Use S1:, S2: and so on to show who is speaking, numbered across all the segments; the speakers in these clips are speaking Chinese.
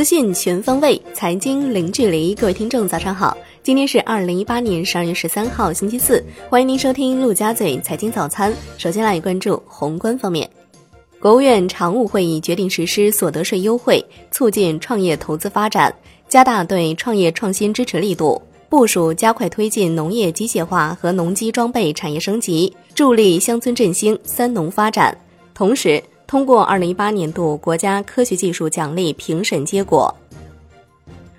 S1: 资讯全方位，财经零距离。各位听众，早上好！今天是二零一八年十二月十三号，星期四。欢迎您收听陆家嘴财经早餐。首先来关注宏观方面，国务院常务会议决定实施所得税优惠，促进创业投资发展，加大对创业创新支持力度，部署加快推进农业机械化和农机装备产业升级，助力乡村振兴、三农发展。同时，通过二零一八年度国家科学技术奖励评审结果，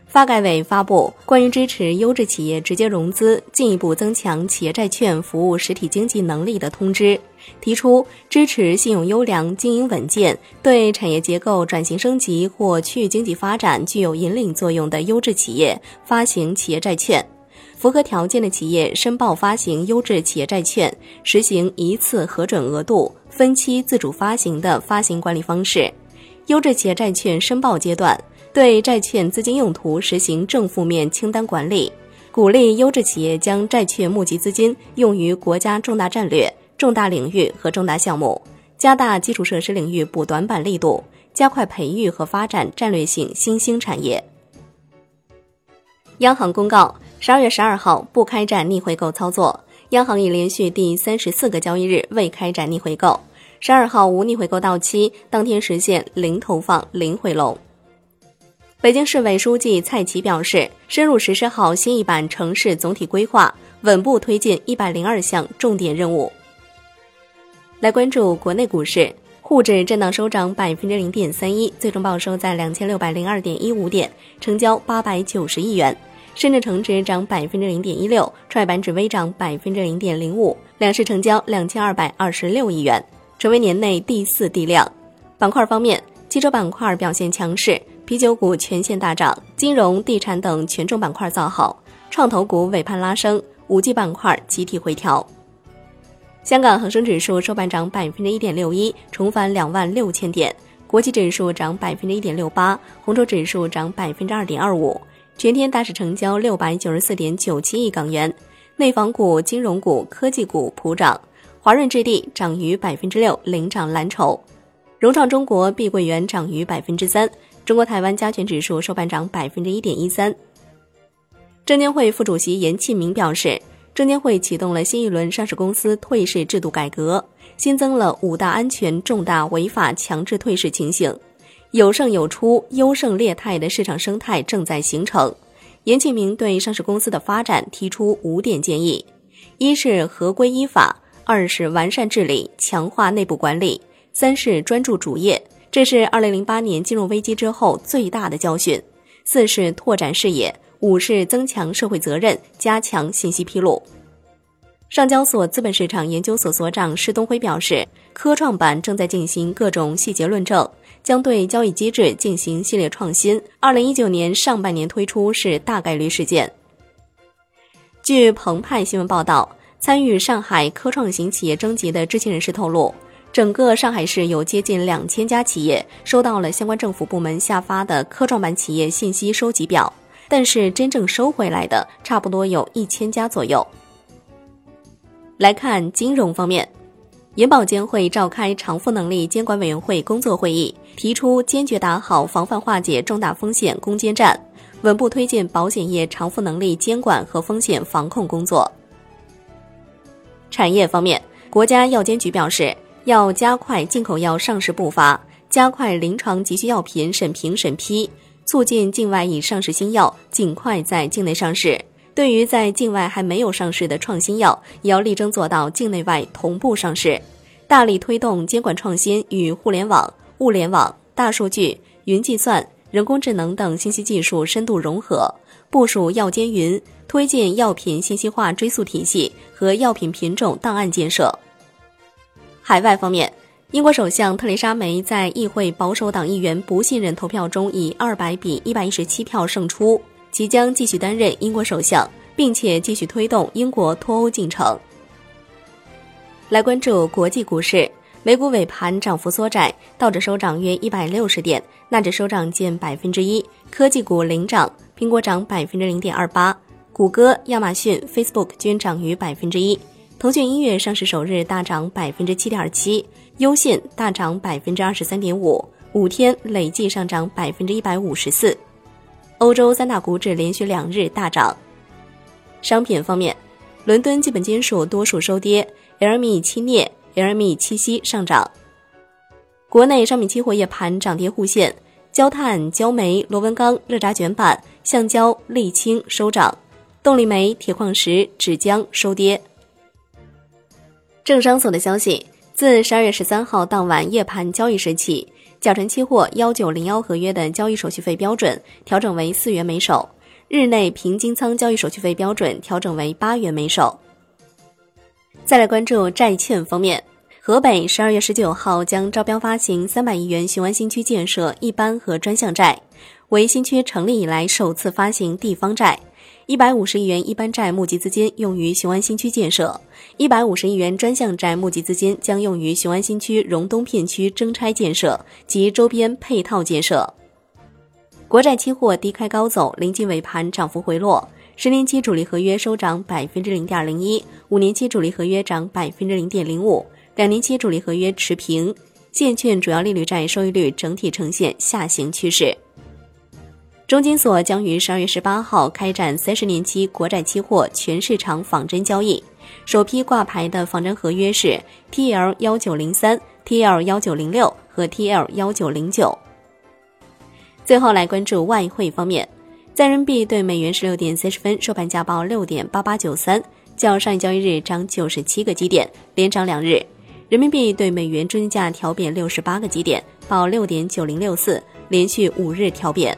S1: 发改委发布关于支持优质企业直接融资、进一步增强企业债券服务实体经济能力的通知，提出支持信用优良、经营稳健、对产业结构转型升级或区域经济发展具有引领作用的优质企业发行企业债券。符合条件的企业申报发行优质企业债券，实行一次核准额度、分期自主发行的发行管理方式。优质企业债券申报阶段，对债券资金用途实行正负面清单管理，鼓励优质企业将债券募集资金用于国家重大战略、重大领域和重大项目，加大基础设施领域补短板力度，加快培育和发展战略性新兴产业。央行公告。十二月十二号不开展逆回购操作，央行已连续第三十四个交易日未开展逆回购。十二号无逆回购到期，当天实现零投放、零回笼。北京市委书记蔡奇表示，深入实施好新一版城市总体规划，稳步推进一百零二项重点任务。来关注国内股市，沪指震荡收涨百分之零点三一，最终报收在两千六百零二点一五点，成交八百九十亿元。深圳成指涨百分之零点一六，创业板指微涨百分之零点零五，两市成交两千二百二十六亿元，成为年内第四地量。板块方面，汽车板块表现强势，啤酒股全线大涨，金融、地产等权重板块造好，创投股尾盘拉升，五 G 板块集体回调。香港恒生指数收盘涨百分之一点六一，重返两万六千点；国际指数涨百分之一点六八，红筹指数涨百分之二点二五。全天大市成交六百九十四点九七亿港元，内房股、金融股、科技股普涨，华润置地涨逾百分之六，领涨蓝筹；融创中国、碧桂园涨逾百分之三，中国台湾加权指数收盘涨百分之一点一三。证监会副主席严庆明表示，证监会启动了新一轮上市公司退市制度改革，新增了五大安全重大违法强制退市情形。有胜有出、优胜劣汰的市场生态正在形成。严庆明对上市公司的发展提出五点建议：一是合规依法，二是完善治理、强化内部管理，三是专注主业，这是二零零八年金融危机之后最大的教训；四是拓展视野，五是增强社会责任，加强信息披露。上交所资本市场研究所所长施东辉表示，科创板正在进行各种细节论证。将对交易机制进行系列创新。二零一九年上半年推出是大概率事件。据澎湃新闻报道，参与上海科创型企业征集的知情人士透露，整个上海市有接近两千家企业收到了相关政府部门下发的科创板企业信息收集表，但是真正收回来的差不多有一千家左右。来看金融方面。银保监会召开偿付能力监管委员会工作会议，提出坚决打好防范化解重大风险攻坚战，稳步推进保险业偿付能力监管和风险防控工作。产业方面，国家药监局表示，要加快进口药上市步伐，加快临床急需药品审评审批，促进境外已上市新药尽快在境内上市。对于在境外还没有上市的创新药，也要力争做到境内外同步上市，大力推动监管创新与互联网、物联网、大数据、云计算、人工智能等信息技术深度融合，部署药监云，推进药品信息化追溯体系和药品品种档案建设。海外方面，英国首相特蕾莎梅在议会保守党议员不信任投票中以二百比一百一十七票胜出。即将继续担任英国首相，并且继续推动英国脱欧进程。来关注国际股市，美股尾盘涨幅缩窄，道指收涨约一百六十点，纳指收涨近百分之一。科技股领涨，苹果涨百分之零点二八，谷歌、亚马逊、Facebook 均涨逾百分之一。腾讯音乐上市首日大涨百分之七点七，优信大涨百分之二十三点五，五天累计上涨百分之一百五十四。欧洲三大股指连续两日大涨。商品方面，伦敦基本金属多数收跌，LME 期镍、LME 七锡上涨。国内商品期货夜盘涨跌互现，焦炭、焦煤、螺纹钢、热轧卷板、橡胶、沥青收涨，动力煤、铁矿石、纸浆收跌。证商所的消息。自十二月十三号当晚夜盘交易时起，甲醇期货幺九零幺合约的交易手续费标准调整为四元每手，日内平金仓交易手续费标准调整为八元每手。再来关注债券方面，河北十二月十九号将招标发行三百亿元雄安新区建设一般和专项债，为新区成立以来首次发行地方债。一百五十亿元一般债募集资金用于雄安新区建设，一百五十亿元专项债募集资金将用于雄安新区荣东片区征拆建设及周边配套建设。国债期货低开高走，临近尾盘涨幅回落，十年期主力合约收涨百分之零点零一，五年期主力合约涨百分之零点零五，两年期主力合约持平。现券主要利率债收益率整体呈现下行趋势。中金所将于十二月十八号开展三十年期国债期货全市场仿真交易，首批挂牌的仿真合约是 TL 幺九零三、TL 幺九零六和 TL 幺九零九。最后来关注外汇方面，在人民币对美元十六点三十分收盘价报六点八八九三，较上一交易日涨九十七个基点，连涨两日。人民币对美元中间价调贬六十八个基点，报六点九零六四，连续五日调贬。